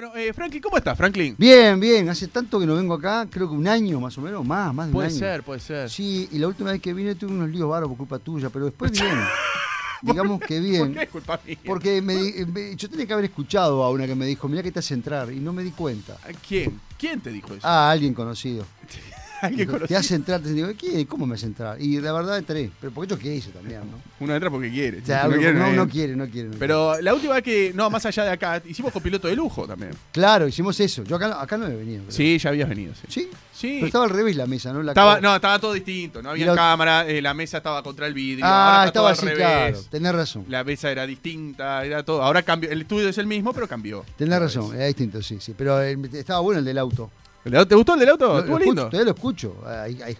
Bueno, eh, Franklin, ¿cómo estás, Franklin? Bien, bien. Hace tanto que no vengo acá, creo que un año más o menos, más, más de Puede un año. ser, puede ser. Sí, y la última vez que vine tuve unos líos varos por culpa tuya, pero después bien. Digamos que bien. ¿Por qué es culpa mía? Porque me di- me- yo tenía que haber escuchado a una que me dijo, mira que te hace entrar, y no me di cuenta. ¿A ¿Quién? ¿Quién te dijo eso? Ah, alguien conocido. ¿Alguien Dijo, te hace entrar, te digo, ¿qué? ¿Cómo me hace entrar? Y la verdad entré, pero porque yo quise también, ¿no? Uno entra porque quiere. O sea, Si no, quiere, no, quiere, no quiere. no Pero la última vez que, no, más allá de acá, hicimos con piloto de lujo también. Claro, hicimos eso. Yo acá, acá no he venido. Sí, ya habías venido, sí. ¿Sí? Sí. Pero estaba al revés la mesa, ¿no? La Estaba, cara. no, estaba todo distinto, no había la- cámara, eh, la mesa estaba contra el vidrio, ah, estaba al así, revés. claro. Tenés razón. La mesa era distinta, era todo. Ahora cambió, el estudio es el mismo, pero cambió. Tenés razón, vez. era distinto, sí, sí. Pero eh, estaba bueno el del auto. ¿El auto- ¿Te gustó el del auto? Estuvo escucho, lindo. todavía lo escucho.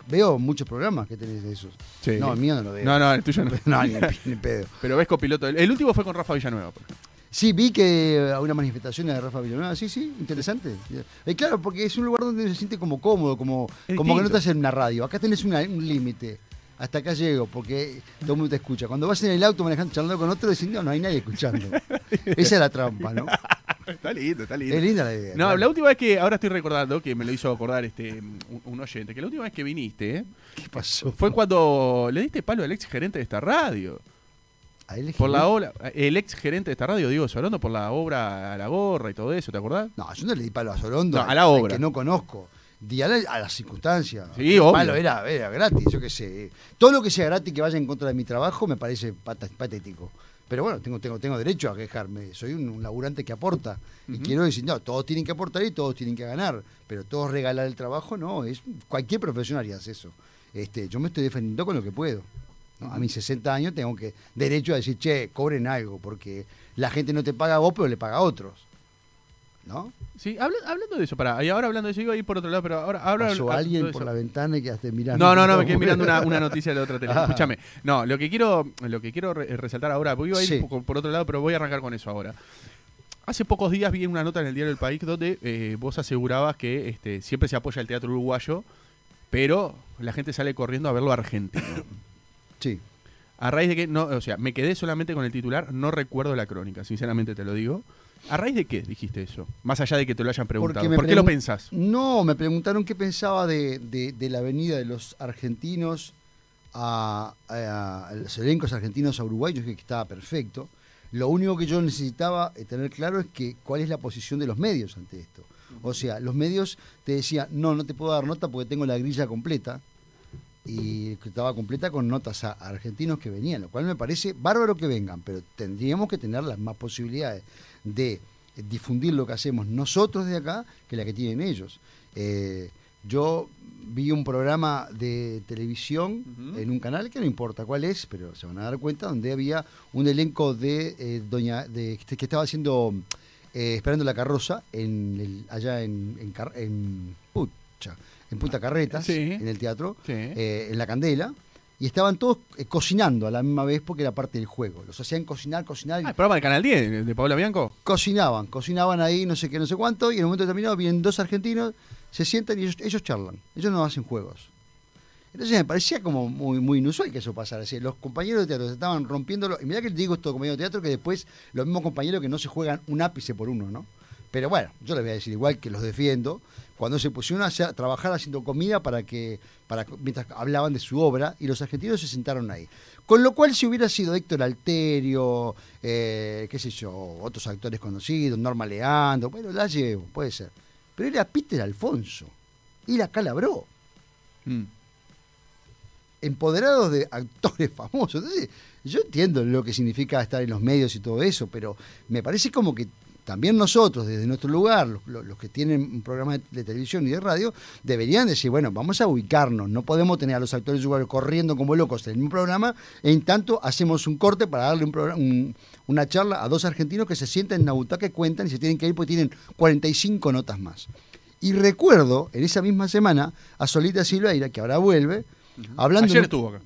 Veo muchos programas que tenés de esos. Sí. No, el mío no lo veo. No, no, el tuyo no. No, ni, pedo. Pero ves copiloto. El, el último fue con Rafa Villanueva, por ejemplo. Sí, vi que a una manifestación de Rafa Villanueva. Sí, sí, interesante. Eh, claro, porque es un lugar donde se siente como cómodo, como, Es como que no estás en una radio. Acá tenés una- un límite. Hasta acá llego, porque todo el mundo te escucha. Cuando vas en el auto manejando, charlando con otro, decís, no, no hay nadie escuchando. Esa es la trampa, ¿no? Está lindo, está lindo. Es linda la idea. No, claro. la última vez que, ahora estoy recordando, que me lo hizo acordar este un, un oyente, que la última vez que viniste ¿eh? ¿Qué pasó? fue cuando le diste palo al ex gerente de esta radio. A él le Por la obra, el ex gerente de esta radio, digo, hablando por la obra a la gorra y todo eso, ¿te acordás? No, yo no le di palo a Sorondo. No, a la obra. Que no conozco. Di a, la- a las circunstancias. Sí, El obvio. palo era, era gratis, yo qué sé. Todo lo que sea gratis que vaya en contra de mi trabajo me parece patético. Pero bueno, tengo, tengo, tengo derecho a quejarme. Soy un, un laburante que aporta. Y quiero decir, no, todos tienen que aportar y todos tienen que ganar. Pero todos regalar el trabajo, no. es Cualquier profesional hace eso. Este, yo me estoy defendiendo con lo que puedo. ¿no? A mis 60 años tengo que derecho a decir, che, cobren algo, porque la gente no te paga a vos, pero le paga a otros. ¿No? Sí, habla- hablando de eso, pará, y ahora hablando de eso, iba a ir por otro lado, pero ahora... Pasó hablando alguien por la ventana y quedaste mirando. No, no, no, me quedé mirando una, una noticia de la otra tele. Ah. Escúchame. No, lo que quiero, lo que quiero re- resaltar ahora, porque iba a ir Sí. poco por otro lado, pero voy a arrancar con eso ahora. Hace pocos días vi una nota en el diario El País donde eh, vos asegurabas que este, siempre se apoya el teatro uruguayo, pero la gente sale corriendo a verlo argentino. Sí. A raíz de que, no, o sea, me quedé solamente con el titular, no recuerdo la crónica, sinceramente te lo digo. ¿A raíz de qué dijiste eso? Más allá de que te lo hayan preguntado. ¿Por qué lo pensás? No, me preguntaron qué pensaba de, de- de la venida de los argentinos a, a- a los elencos argentinos a Uruguay. Yo dije que estaba perfecto. Lo único que yo necesitaba eh, tener claro es que cuál es la posición de los medios ante esto. O sea, los medios te decían, no, no te puedo dar nota porque tengo la grilla completa. Y estaba completa con notas a argentinos que venían, lo cual me parece bárbaro que vengan, pero tendríamos que tener las más posibilidades de difundir lo que hacemos nosotros de acá que la que tienen ellos. Eh, yo vi un programa de televisión en un canal que no importa cuál es, pero se van a dar cuenta, donde había un elenco de eh, doña de que estaba haciendo eh, esperando la carroza en el- allá en en, Car- en, pucha, en Punta Carretas, Sí. en el teatro, Sí. eh, en la Candela. Y estaban todos eh, cocinando a la misma vez porque era parte del juego. Los hacían cocinar, cocinar. Ah, el programa de Canal 10 de Paola Bianco. cocinaban, cocinaban ahí no sé qué, no sé cuánto, y en un momento determinado vienen dos argentinos, se sientan y ellos, ellos charlan, ellos no hacen juegos. Entonces me parecía como muy, muy inusual que eso pasara. así, los compañeros de teatro se estaban rompiéndolo, y mirá que digo esto compañeros de teatro, que después los mismos compañeros que no se juegan un ápice por uno, ¿no? Pero bueno, yo les voy a decir igual que los defiendo, cuando se pusieron a, trabajar haciendo comida para que, para mientras hablaban de su obra, y los argentinos se sentaron ahí. Con lo cual, si hubiera sido Héctor Alterio, eh, qué sé yo, otros actores conocidos, Norma Leandro, bueno, la llevo, puede ser. Pero era Peter Alfonso, y la calabró, Mm. empoderados de actores famosos. Entonces, yo entiendo lo que significa estar en los medios y todo eso, pero me parece como que también nosotros, desde nuestro lugar, los, que tienen un programa de, televisión y de radio, deberían decir, bueno, vamos a ubicarnos, no podemos tener a los actores uruguayos corriendo como locos en mismo programa, en tanto hacemos un corte para darle un programa- un- una charla a dos argentinos que se sientan en butaca que cuentan y se tienen que ir porque tienen 45 notas más. Y recuerdo en esa misma semana a Solita Silveira, que ahora vuelve, hablando... Ayer de- estuvo acá.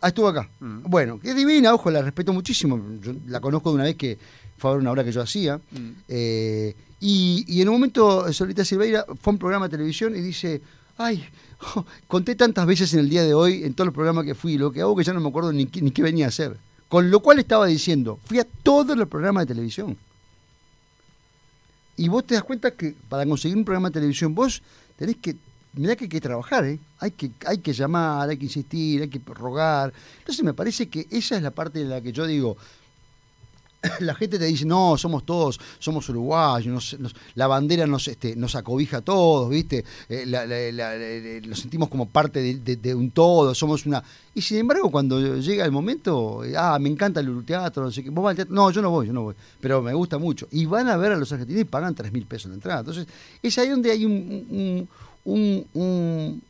Ah, estuvo acá. Bueno, que es divina, ojo, la respeto muchísimo. Yo la conozco de una vez que fue a ver una obra que yo hacía. Eh, y, y en un momento, Solita Silveira fue a un programa de televisión y dice: Ay, conté tantas veces en el día de hoy, en todos los programas que fui, lo que hago que ya no me acuerdo ni, qué- ni qué venía a hacer. Con lo cual estaba diciendo: Fui a todos los programas de televisión. Y vos te das cuenta que para conseguir un programa de televisión, vos tenés que, mirá que hay que trabajar, ¿eh? Hay que, hay que llamar, hay que insistir, hay que rogar. Entonces me parece que esa es la parte en la que yo digo, la gente te dice, no, somos todos, somos uruguayos, la bandera nos, este, nos acobija a todos, ¿viste? Eh, nos sentimos como parte de, un todo, somos una... Y sin embargo, cuando llega el momento, eh, ah, me encanta el teatro, no sé qué, ¿vos vas al teatro? No, yo no voy, yo no voy, pero me gusta mucho. Y van a ver a los argentinos y pagan 3 mil pesos la entrada. Entonces, es ahí donde hay un,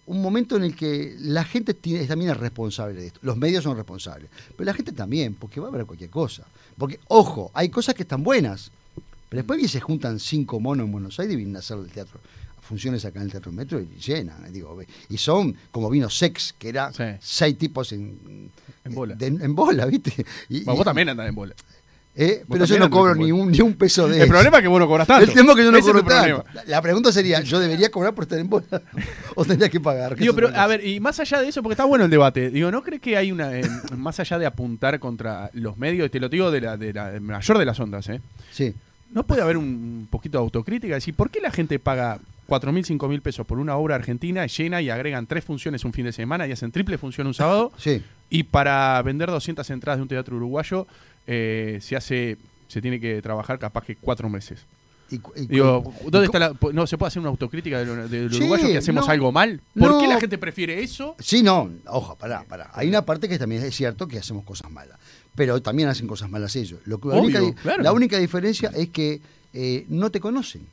momento en el que la gente tiene, también es responsable de esto. Los medios son responsables. Pero la gente también, porque va a haber cualquier cosa. Porque, ojo, hay cosas que están buenas. Pero después que se juntan cinco monos en Buenos Aires y vienen a hacer el teatro funciones acá en el Teatro Metro y llenan. Digo, y son como vino Sex, que era seis tipos en, en bola. en bola, ¿viste? Y, vos también andás en bola. ¿Eh? Pero yo no cobro ni un, ni un peso de El problema es que vos no cobras tanto. El tema es que yo no cobro tanto. La pregunta sería, ¿yo debería cobrar por estar en bola? ¿O tendría que pagar? Digo, pero a ver, y más allá de eso, porque está bueno el debate, digo, ¿no crees que hay una, eh, más allá de apuntar contra los medios, te lo digo de la, de la mayor de las ondas, ¿eh? Sí. ¿No puede haber un poquito de autocrítica? Decir, ¿por qué la gente paga 4 mil, 5 mil pesos por una obra argentina llena y agregan tres funciones un fin de semana y hacen triple función un sábado? Sí. Y para vender 200 entradas de un teatro uruguayo eh, se hace se tiene que trabajar capaz que cuatro meses. Digo, ¿dónde está la, ¿No se puede hacer una autocrítica del, uruguayo que hacemos algo mal? ¿Por qué la gente prefiere eso? Sí, no, ojo, pará, pará. Hay una parte que también es cierto que hacemos cosas malas, pero también hacen cosas malas ellos. Lo que, la, única, la, única, diferencia es que eh, no te conocen.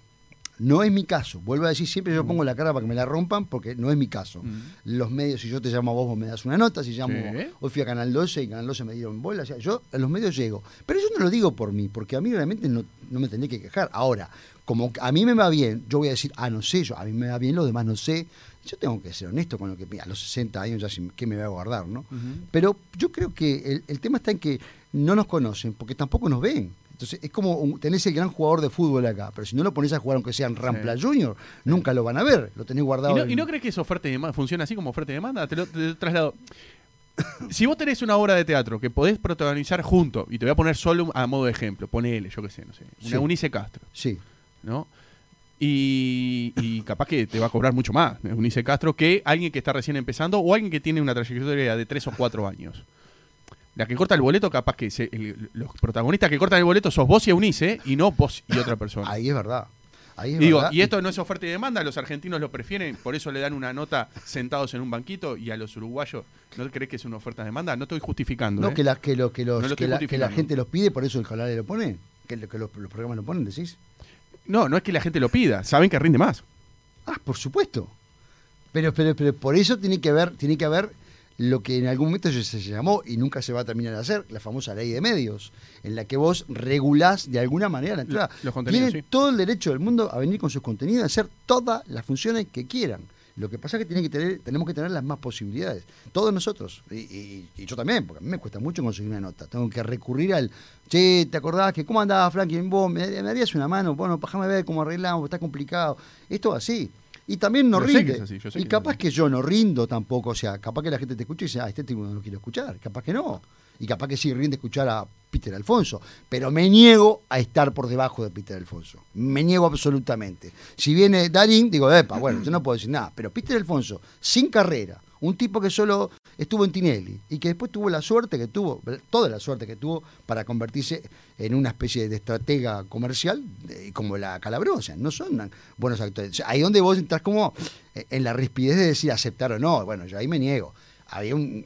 No es mi caso. Vuelvo a decir, siempre yo mm. pongo la cara para que me la rompan porque no es mi caso. Mm. Los medios, si yo te llamo a vos, vos me das una nota. Si llamo, hoy fui a Canal 12 y Canal 12 me dieron bola. O sea, yo a los medios llego. Pero yo no lo digo por mí, porque a mí realmente no, me tendría que quejar. Ahora, como a mí me va bien, yo voy a decir, ah, no sé, yo, a mí me va bien, los demás no sé. Yo tengo que ser honesto con lo que a los 60 años ya qué me voy a guardar, ¿no? Pero yo creo que el, el tema está en que no nos conocen, porque tampoco nos ven. Entonces es como tenés el gran jugador de fútbol acá, pero si no lo pones a jugar aunque sea en Rampla Junior, nunca lo van a ver, lo tenés guardado. ¿Y no, crees que eso oferta y demanda funciona así como oferta y demanda? Te lo traslado. si vos tenés una obra de teatro que podés protagonizar junto, y te voy a poner solo a modo de ejemplo, ponele, yo qué sé, no sé, una Unice Castro. Sí. ¿No? Y, capaz que te va a cobrar mucho más Unice Castro que alguien que está recién empezando o alguien que tiene una trayectoria de tres o cuatro años. La que corta el boleto, capaz que los protagonistas que cortan el boleto sos vos y Eunice, y no vos y otra persona. Ahí es verdad. Ahí Digo, y esto no es oferta y demanda, los argentinos lo prefieren, por eso le dan una nota sentados en un banquito y a los uruguayos, ¿no crees que es una oferta de demanda? No estoy justificando. No, ¿eh? que, la, que, lo, que, los, que, la, gente los pide, por eso el canal lo pone, que, los, los programas lo ponen, decís. No, no es que la gente lo pida, saben que rinde más. Ah, por supuesto. Pero, pero, pero por eso tiene que haber, tiene que haber lo que en algún momento se llamó y nunca se va a terminar de hacer, la famosa ley de medios, en la que vos regulás de alguna manera la entrada. Tienen todo el derecho del mundo a venir con sus contenidos, a hacer todas las funciones que quieran. Lo que pasa es que, tiene que tener, tenemos que tener las más posibilidades. Todos nosotros, y, yo también, porque a mí me cuesta mucho conseguir una nota. Tengo que recurrir al, che, ¿te acordás que cómo andaba Franklin? Vos me, me darías una mano, bueno, déjame ver cómo arreglamos, está complicado. Esto así y también no rinde. y capaz que, yo no rindo tampoco, o sea, capaz que la gente te escucha y dice, ah, este tipo no quiero escuchar, capaz que no. Y capaz que sí rinde escuchar a Peter Alfonso, pero me niego a estar por debajo de Peter Alfonso. Me niego absolutamente. Si viene Darín, digo, epa, bueno, yo no puedo decir nada, pero Peter Alfonso, sin carrera, un tipo que solo estuvo en Tinelli y que después tuvo la suerte que tuvo, toda la suerte que tuvo para convertirse en una especie de estratega comercial como la Calabrosa. No son buenos actores. ahí donde vos entras como en la rispidez de decir aceptar o no. Bueno, yo ahí me niego. Había un,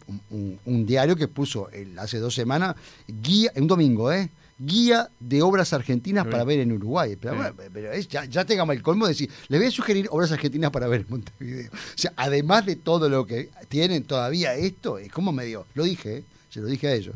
diario que puso hace dos semanas, guía, un domingo, ¿eh? Guía de obras argentinas para ver en Uruguay. Pero, ya, ya, tengamos el colmo de decir, les voy a sugerir obras argentinas para ver en Montevideo. O sea, además de todo lo que tienen todavía esto, es como medio, lo dije, ¿eh? se lo dije a ellos,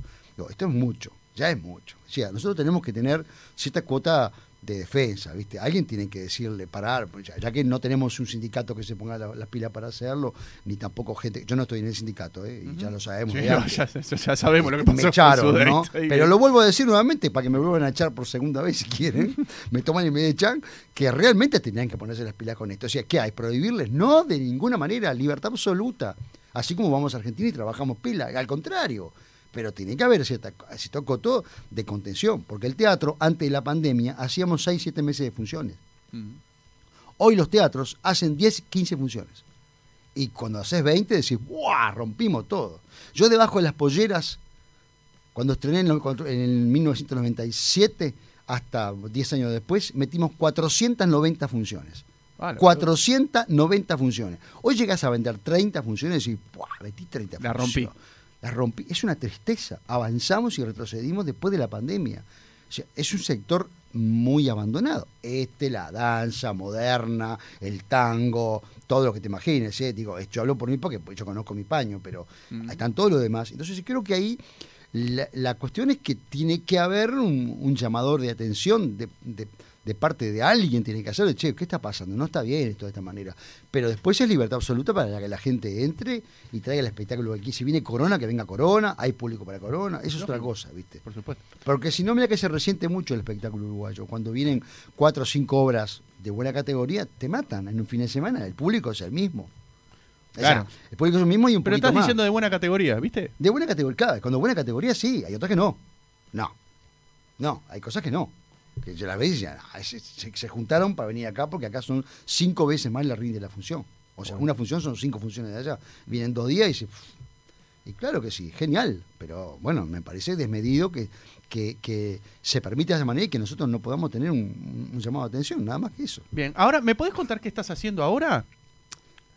esto es mucho, ya es mucho. O sea, nosotros tenemos que tener cierta cuota de defensa, ¿viste? Alguien tiene que decirle parar, pues ya, que no tenemos un sindicato que se ponga las la pilas para hacerlo, ni tampoco gente, yo no estoy en el sindicato, ¿eh? y ya lo sabemos. ya, sabemos lo que pasó. Me echaron, ¿no? Pero lo vuelvo a decir nuevamente para que me vuelvan a echar por segunda vez si quieren, me toman y me echan, que realmente tenían que ponerse las pilas con esto. O sea, ¿qué hay? ¿Prohibirles? No, de ninguna manera, libertad absoluta. Así como vamos a Argentina y trabajamos pila, al contrario pero tiene que haber cierta, cierto coto de contención, porque el teatro, antes de la pandemia, hacíamos 6, 7 meses de funciones. Hoy los teatros hacen 10, 15 funciones. Y cuando haces 20 decís, ¡buah! Rompimos todo. Yo debajo de las polleras, cuando estrené en, el- cuando- en el 1997, hasta 10 años después, metimos 490 funciones. Ah, la- 490 funciones. Hoy llegas a vender 30 funciones y ¡buah! metí 30 La funciones. rompí. La rompí. Es una tristeza. Avanzamos y retrocedimos después de la pandemia. O sea, es un sector muy abandonado. Este, la danza moderna, el tango, todo lo que te imagines. ¿eh? Digo, yo hablo por mí porque pues, yo conozco mi paño, pero Mm. están todos los demás. Entonces creo que ahí la, la cuestión es que tiene que haber un, un llamador de atención de, de- de parte de alguien, tiene que hacerlo, che, ¿qué está pasando? No está bien esto de esta manera. Pero después es libertad absoluta para que la gente entre y traiga el espectáculo aquí. Si viene Corona, que venga Corona, hay público para Corona, eso es otra cosa, ¿viste? Por supuesto. Porque si no, mira que se resiente mucho el espectáculo uruguayo. Cuando vienen cuatro o cinco obras de buena categoría, te matan en un fin de semana. El público es el mismo. O sea, Claro. el público es el mismo y un Pero estás más. diciendo de buena categoría, ¿viste? De buena categoría, claro, cuando buena categoría sí, hay otras que no. No. No, hay cosas que no. Que yo veces decía, "Ah, se, juntaron para venir acá porque acá son cinco veces más la rinde la función. O sea, Bueno. una función son cinco funciones de allá. Vienen dos días y se... Y claro que sí, genial. Pero bueno, me parece desmedido que, que, que se permita de esa manera y que nosotros no podamos tener un, un llamado de atención, nada más que eso. Bien, ahora, ¿me podés contar qué estás haciendo ahora?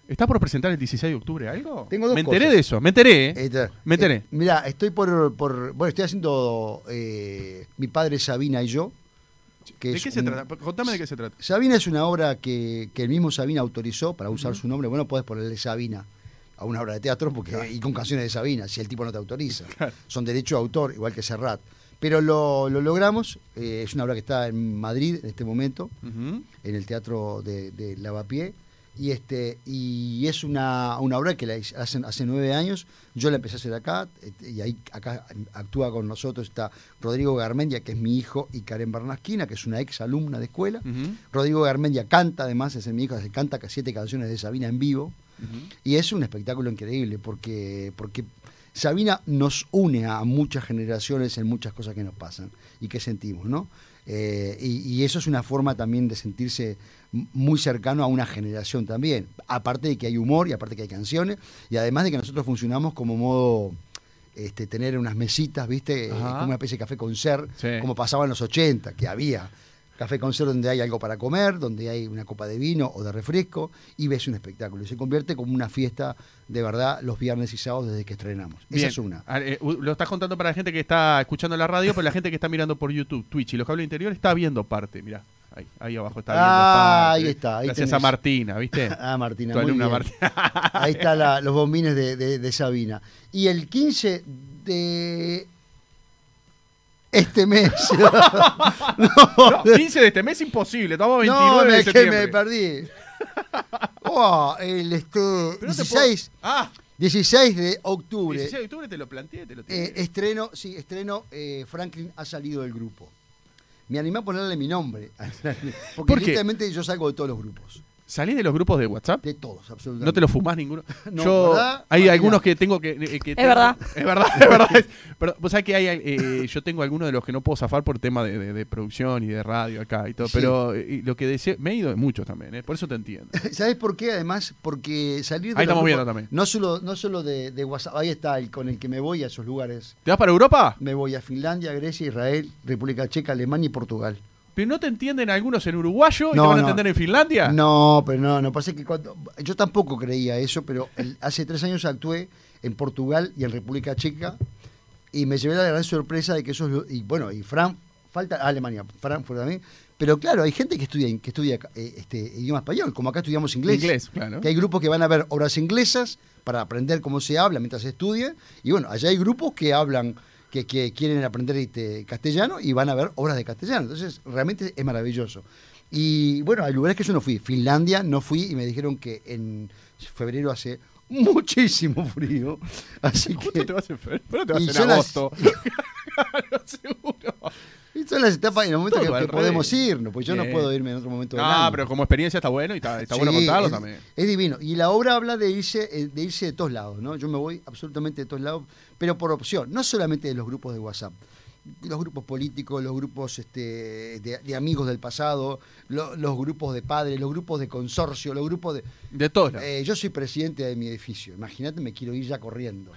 ¿Estás por presentar el 16 de octubre algo? Tengo dos Me enteré cosas. de eso, me enteré. ¿eh? Esta- Me enteré. eh, mirá, estoy por, por. Bueno, estoy haciendo eh, Mi padre Sabina y yo. Que ¿De qué se un- trata? Contame de qué se trata. Sabina es una obra que, que el mismo Sabina autorizó para usar su nombre. Bueno, puedes ponerle Sabina a una obra de teatro porque y con canciones de Sabina, si el tipo no te autoriza. Claro. Son derecho de autor, igual que Serrat. Pero lo, lo logramos. eh, es una obra que está en Madrid en este momento en el teatro de, de Lavapié. Y, este, y es una, una obra que la hice hace, hace nueve años. Yo la empecé a hacer acá. este, Y ahí acá actúa con nosotros está Rodrigo Garmendia, que es mi hijo, y Karen Bernasquina, que es una ex alumna de escuela. Rodrigo Garmendia canta, además, es mi hijo, se canta siete canciones de Sabina en vivo. Y es un espectáculo increíble porque, porque Sabina nos une a muchas generaciones en muchas cosas que nos pasan y que sentimos, ¿no? Eh, y, y eso es una forma también de sentirse muy cercano a una generación también. Aparte de que hay humor y aparte que hay canciones y además de que nosotros funcionamos como modo este, tener unas mesitas, ¿viste? Eh, Ajá. como una especie de café con ser, Sí. como pasaba en los 80, que había café con ser donde hay algo para comer, donde hay una copa de vino o de refresco y ves un espectáculo. Y se convierte como una fiesta de verdad los viernes y sábados desde que estrenamos. Esa es una. Ah, eh, lo estás contando para la gente que está escuchando la radio, pero la gente que está mirando por YouTube, Twitch y los cables interior está viendo parte, mirá. Ahí, ahí abajo está Ah, ahí está, ahí Gracias a. Martina, ¿viste? Ah, Martina. tu muy alumna bien. Martina. Ahí están los bombines de, de- de Sabina. Y el 15 de este mes. No, 15 de este mes imposible, estamos a 29 no, de me, que me perdí. Oh, el este, Pero no te puedo- 16, Ah, 16 de octubre. 16 de octubre te lo planteé, te lo Eh, estreno, sí, estreno, eh, Franklin ha salido del grupo. Me animé a ponerle mi nombre. Porque ¿Por qué? yo salgo de todos los grupos. ¿Salís de los grupos de WhatsApp? De todos, absolutamente. ¿No te lo fumás ninguno? No, Yo, ¿verdad? hay Imagina. algunos que tengo que... eh, que tengo- verdad. Es verdad, es verdad. Pero vos sabés que hay, eh, yo tengo algunos de los que no puedo zafar por tema de, de- de producción y de radio acá y todo. Sí. Pero eh, y lo que deseo, me he ido de muchos también, eh, por eso te entiendo. ¿Sabes por qué? Además, porque salir de Ahí los estamos grupos- viendo también. No solo, no solo de, de WhatsApp, ahí está el con el que me voy a esos lugares. ¿Te vas para Europa? Me voy a Finlandia, Grecia, Israel, República Checa, Alemania y Portugal. ¿Pero no te entienden algunos en uruguayo y No, te van a no. entender en Finlandia? No, pero no, no pasa que cuando. Yo tampoco creía eso, pero el- hace tres años actué en Portugal y en República Checa y me llevé la gran sorpresa de que esos. lu- Y bueno, y Fran. Falta Alemania, Frankfurt también. Pero claro, hay gente que estudia, que estudia eh, este, idioma español, como acá estudiamos inglés. Inglés, claro. Que hay grupos que van a ver obras inglesas para aprender cómo se habla mientras se estudia. Y bueno, allá hay grupos que hablan, que, quieren aprender este, castellano y van a ver obras de castellano. Entonces, realmente es maravilloso. Y bueno, hay lugares que yo no fui. Finlandia no fui y me dijeron que en febrero hace muchísimo frío. Así Justo que. te vas en febrero, pero te vas Y en las- agosto. Claro, seguro. Son las etapas en el momento Todo que, que podemos irnos, pues yo no puedo irme en otro momento año. pero como experiencia está bueno y está, está Sí, bueno contarlo es, también. Es divino. Y la obra habla de irse, eh, de irse de todos lados, ¿no? Yo me voy absolutamente de todos lados, pero por opción, no solamente de los grupos de WhatsApp. Los grupos políticos, los grupos este, de, de amigos del pasado, lo- los grupos de padres, los grupos de consorcio, los grupos de... De todos. Eh, yo soy presidente de mi edificio. Imagínate, me quiero ir ya corriendo.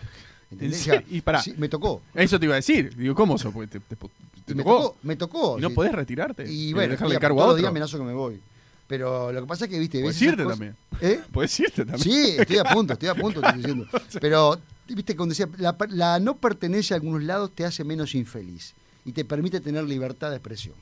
¿Entendés? Ya, Y pará. sí, me tocó. Eso te iba a decir. Digo, ¿cómo eso? ¿Te, te- te Y me tocó? tocó. Me tocó. ¿Y no sí. podés retirarte? Y Eh, bueno, dejarle el cargo a otro. amenazo que me voy. Pero lo que pasa es que, viste, Puedes irte cosas- también. ¿Eh? Puedes irte también. Sí, estoy a punto, estoy a punto, estoy diciendo. Pero, viste, cuando decía, la, la no pertenencia a algunos lados te hace menos infeliz y te permite tener libertad de expresión.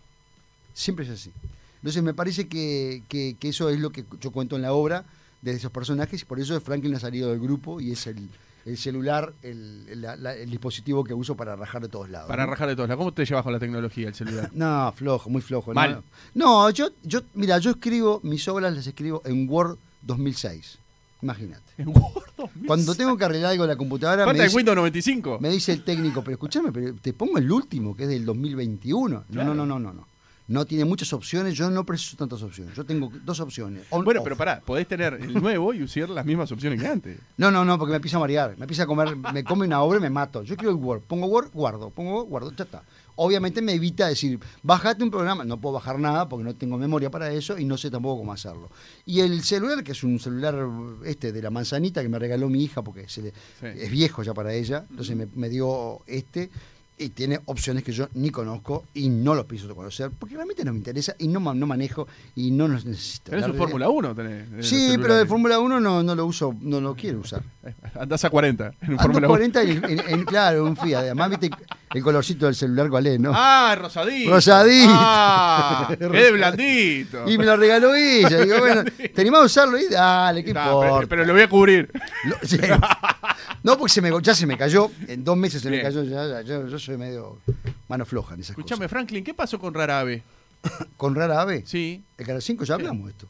Siempre es así. Entonces me parece que, que- que eso es lo que yo cuento en la obra de esos personajes y por eso Franklin ha salido del grupo y es el, el celular, el, el- la- la- el dispositivo que uso para rajar de todos lados. Para ¿no? rajar de todos lados. ¿Cómo te llevas con la tecnología, el celular? No, flojo, muy flojo. Mal. No, no yo, yo, mira, yo escribo, mis obras las escribo en Word 2006. Imagínate. En Word 2006. Cuando tengo que arreglar algo en la computadora, me Falta el dice, Windows 95. me dice el técnico, pero escúchame, pero te pongo el último, que es del 2021. Claro. No, no, no, no, no. No tiene muchas opciones, yo no preciso tantas opciones. Yo tengo dos opciones. on, Bueno, off. pero pará, podés tener el nuevo y usar las mismas opciones que antes. No, no, no, porque me empieza a marear. Me empieza a comer, me come una obra y me mato. Yo quiero el Word. Pongo Word, guardo. Pongo Word, guardo. Ya está. Obviamente me evita decir, bajate un programa. No puedo bajar nada porque no tengo memoria para eso y no sé tampoco cómo hacerlo. Y el celular, que es un celular este de la manzanita que me regaló mi hija porque se le- Sí. es viejo ya para ella. Entonces me, me dio este. Y tiene opciones que yo ni conozco y no los pienso conocer porque realmente no me interesa y no, no manejo y no los necesito. Tenés La un Fórmula 1. Tenés, Sí, pero de. Fórmula 1 no, no lo uso, no lo quiero usar. Andás a 40 en un Fórmula 1. 40 en, en- en- claro, un Fiat. Además, viste el colorcito del celular cuál es, ¿no? Ah, rosadito. Rosadito. Ah, qué blandito. Y me lo regaló ella. Digo, bueno, ¿te animás a usarlo? Y dale, ¿qué Nah, importa? pero, pero lo voy a cubrir. Lo- sí. No, porque se me, ya se me cayó. En dos meses se me cayó. Ya, ya- yo, yo soy medio mano floja en esas Escuchame, Franklin, ¿qué pasó con Rara Ave? cosas. Con Rara Ave. Sí. El Canal 5 ya hablamos de esto.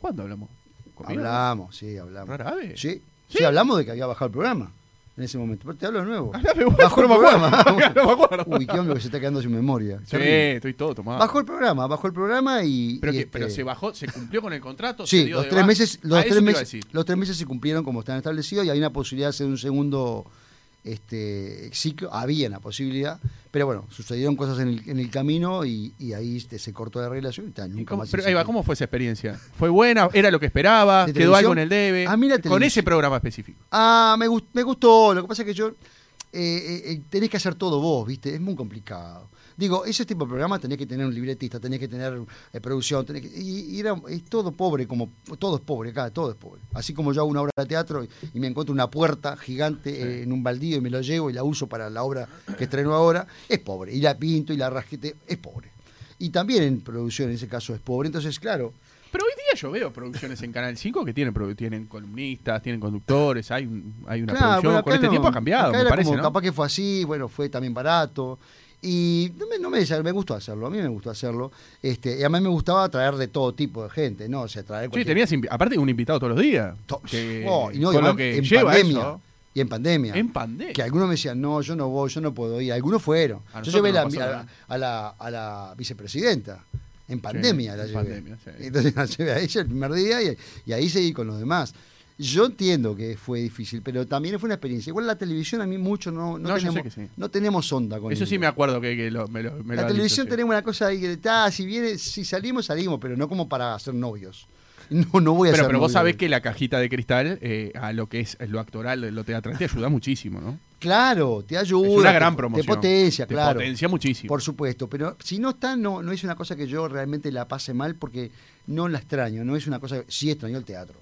¿Cuándo hablamos? ¿Conmigo? Hablamos, sí, hablamos. ¿Rara Ave? Sí, ¿Sí? sí, hablamos de que había bajado el programa en ese momento. Pero te hablo de nuevo. Hablame Bajó el programa. No me acuerdo. Uy, qué hombre que se está quedando sin memoria. Sí, estoy todo tomado. Bajó el programa, bajó el programa y. pero, y que- este- pero se bajó, se cumplió con el contrato. se Sí, dio los de tres meses, los tres meses, los tres meses se cumplieron como están establecidos y hay una posibilidad de hacer un segundo este ciclo, había una posibilidad, pero bueno, sucedieron cosas en el, en el camino y, y ahí este, se cortó la relación y ta, ¿Y nunca más. pero ahí va. ¿cómo fue esa experiencia? ¿Fue buena? ¿Era lo que esperaba? ¿De ¿Quedó algo en el debe? Con televisión- ese programa específico. Ah, me, gust- me gustó, lo que pasa es que yo eh, eh, eh, tenés que hacer todo vos, ¿viste? Es muy complicado. Digo, ese tipo de programa tenés que tener un libretista, tenés que tener eh, producción, tenés que, y, y era, es todo pobre, como todo es pobre acá, todo es pobre. Así como yo hago una obra de teatro y, y me encuentro una puerta gigante eh, en un baldío y me lo llevo y la uso para la obra que estreno ahora, es pobre. Y la pinto y la rasquete, es pobre. Y también en producción en ese caso es pobre. Entonces, claro, Pero hoy día yo veo producciones en Canal 5 que tienen, tienen columnistas, tienen conductores, hay, hay una Claro, producción. bueno, Con este no. tiempo ha cambiado, me parece, como, ¿no? Capaz que fue así, bueno, fue también barato. Y no me, no me, me gustó hacerlo, a mí me gustó hacerlo. Este, y a mí me gustaba traer de todo tipo de gente, ¿no? O sea, traer Sí, cualquier- tenías, invi- aparte un invitado todos los días. to- que- Oh, y no, y con lo además que en lleva pandemia. eso. Y en pandemia. En pandemia. Que algunos me decían, no, yo no voy, yo no puedo ir. Algunos fueron. A Yo llevé la- pasó a, la, a la vicepresidenta. En pandemia la en llevé. pandemia, sí. Entonces la llevé a ella el primer día y, y ahí seguí con los demás. Yo entiendo que fue difícil, pero también fue una experiencia. Igual la televisión a mí mucho no, no, tenemos, que sí. no tenemos onda con Eso ello. sí me acuerdo que, que lo- me lo, me La televisión dicho, sí. tenemos una cosa ahí que está, si viene, si salimos, salimos, pero no como para hacer novios. No, no voy a Pero, ser pero vos sabés que la cajita de cristal eh, a lo que es lo actoral, lo teatral, te ayuda muchísimo, ¿no? Claro, te ayuda. es una te- gran te promoción. potencia, Te claro. potencia muchísimo. Por supuesto, pero si no está, no, no es una cosa que yo realmente la pase mal porque no la extraño, no es una cosa que sí extraño el teatro.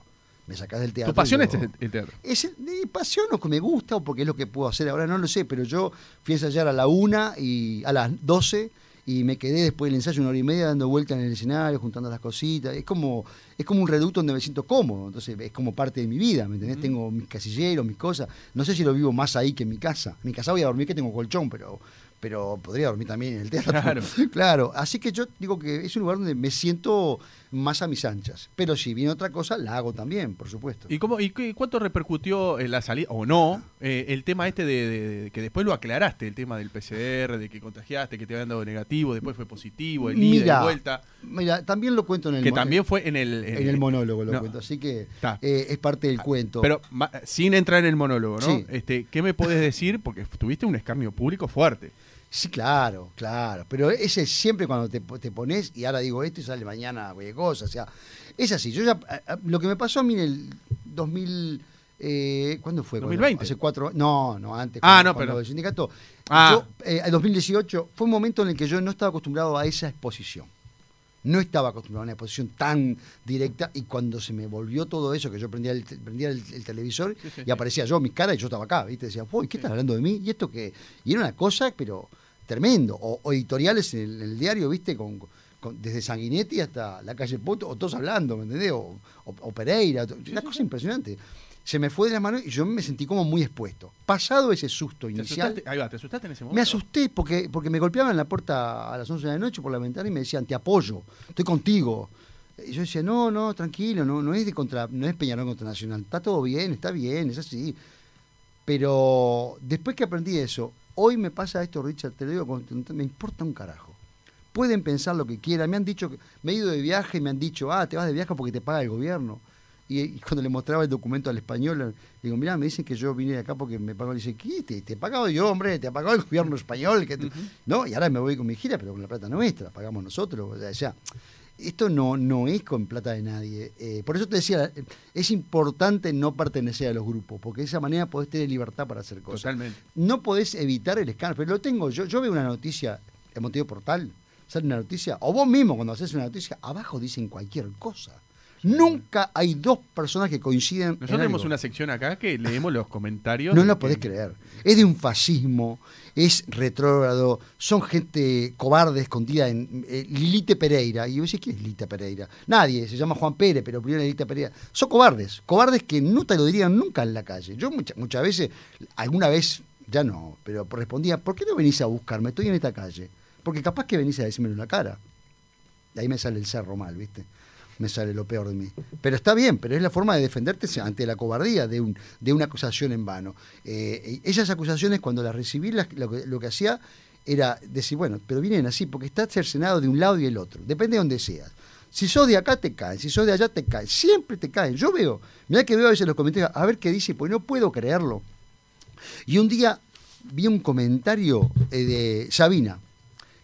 Me sacás del teatro. tu pasión es el, teatro. Es pasión o que me gusta o porque es lo que puedo hacer ahora, no lo sé, pero yo fui a ensayar a la una y a las 12 y me quedé después del ensayo una hora y media dando vueltas en el escenario, juntando las cositas. Es como, es como un reducto donde me siento cómodo, entonces es como parte de mi vida, ¿me entendés? Tengo mis casilleros, mis cosas. No sé si lo vivo más ahí que en mi casa. En mi casa voy a dormir que tengo colchón, pero pero podría dormir también en el teatro. Claro. Claro, así que yo digo que es un lugar donde me siento más a mis anchas. Pero si viene otra cosa, la hago también, por supuesto. ¿Y, cómo, y qué- cuánto repercutió en la salida, o no, eh, el tema este de, de- de- que después lo aclaraste, el tema del PCR, de que contagiaste, que te habían dado negativo, después fue positivo, el ida y vuelta, Mira, también lo cuento en el que también fue en el... en el monólogo lo no, cuento, así que eh, es parte del cuento. Pero ma- sin entrar en el monólogo, ¿no? Sí. Este, ¿Qué me puedes decir? Porque tuviste un escarnio público fuerte. Sí, claro, claro. Pero ese es siempre cuando te, te pones y ahora digo esto y sale mañana cualquier cosa. O sea, es así. Yo ya, lo que me pasó a mí en el 2000. Eh, ¿Cuándo fue? Cuando- 2020. Hace cuatro. No, no, antes. Ah, cuando- no, cuando pero- El sindicato. Ah. Yo, eh, el 2018 fue un momento en el que yo no estaba acostumbrado a esa exposición. No estaba acostumbrado a una exposición tan directa y cuando se me volvió todo eso, que yo prendía el, prendía el, el televisor Sí, sí, y aparecía yo, mis caras, y yo estaba acá, ¿viste? Decía, uy, ¿qué Sí. estás hablando de mí? ¿Y esto qué? Y era una cosa, pero tremendo. O, o editoriales en el, en el diario, ¿viste? Con, con- desde Sanguinetti hasta la calle Poto, o todos hablando, ¿me entendés? O, o- o Pereira, una cosa impresionante. Se me fue de las manos y yo me sentí como muy expuesto. Pasado ese susto ¿Te inicial, asustaste? Ahí va, ¿te asustaste en ese momento? me asusté porque, porque me golpeaban la puerta a las 11 de la noche por la ventana y me decían, te apoyo, estoy contigo. Y yo decía, no, no, tranquilo, no, no es de contra, no es Peñarol contra Nacional, está todo bien, está bien, es así. Pero después que aprendí eso, hoy me pasa esto, Richard, te lo digo, me importa un carajo. Pueden pensar lo que quieran, me han dicho, que me he ido de viaje y me han dicho, ah, te vas de viaje porque te paga el gobierno. Y, y cuando le mostraba el documento al español, le digo, mira, me dicen que yo vine de acá porque me pagó. Le dice, ¿qué? ¿Te, te he pagado yo, hombre? ¿Te ha pagado el gobierno español? que tú-". No, y ahora me voy con mi gira, pero con la plata nuestra, pagamos nosotros. O sea, esto no, no es con plata de nadie. Eh, por eso te decía, eh, es importante no pertenecer a los grupos, porque de esa manera podés tener libertad para hacer cosas. Totalmente. No podés evitar el escándalo, pero lo tengo. Yo, yo veo una noticia en Motivo Portal, sale una noticia, o vos mismo cuando haces una noticia, abajo dicen cualquier cosa. Nunca hay dos personas que coinciden. en Nosotros algo. tenemos una sección acá que leemos los comentarios. No de lo podés creer. Es de un fascismo, es retrógrado, son gente cobarde escondida en eh, Lilite Pereira. Y yo decía, ¿quién es Lilita Pereira? Nadie, se llama Juan Pérez, pero primero Lilita Pereira. Son cobardes, cobardes que no te lo dirían nunca en la calle. Yo mucha- muchas veces, alguna vez, ya no, pero respondía, ¿por qué no venís a buscarme? Estoy en esta calle. Porque capaz que venís a decírmelo en la cara. Y ahí me sale el cerro mal, ¿viste? Me sale lo peor de mí. Pero está bien, pero es la forma de defenderte ante la cobardía de, un, de una acusación en vano. Eh, esas acusaciones, cuando las recibí, las- lo, que, lo que hacía era decir, bueno, pero vienen así, porque está cercenado de un lado y el otro. Depende de donde seas. Si sos de acá, te caen. Si sos de allá, te caen. Siempre te caen. Yo veo, mirá que veo a veces los comentarios, a ver qué dice, pues no puedo creerlo. Y un día vi un comentario eh, de Sabina.